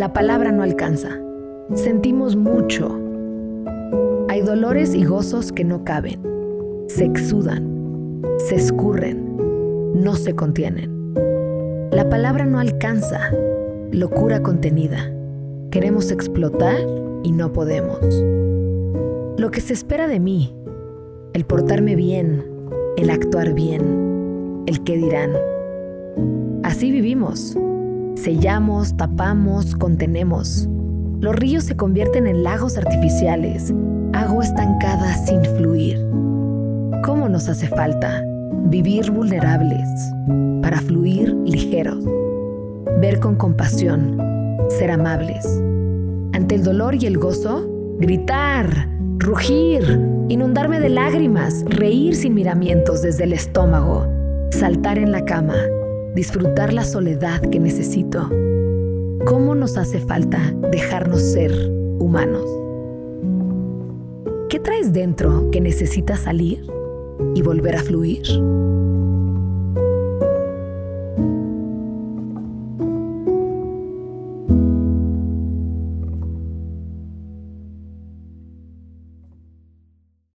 La palabra no alcanza. Sentimos mucho. Hay dolores y gozos que no caben. Se exudan, se escurren, no se contienen. La palabra no alcanza. Locura contenida. Queremos explotar y no podemos. Lo que se espera de mí, el portarme bien, el actuar bien, el qué dirán. Así vivimos. Sellamos, tapamos, contenemos. Los ríos se convierten en lagos artificiales, agua estancada sin fluir. ¿Cómo nos hace falta vivir vulnerables para fluir ligeros? Ver con compasión, ser amables. Ante el dolor y el gozo, gritar, rugir, inundarme de lágrimas, reír sin miramientos desde el estómago, saltar en la cama, disfrutar la soledad que necesito. ¿Cómo nos hace falta dejarnos ser humanos? ¿Qué traes dentro que necesita salir y volver a fluir?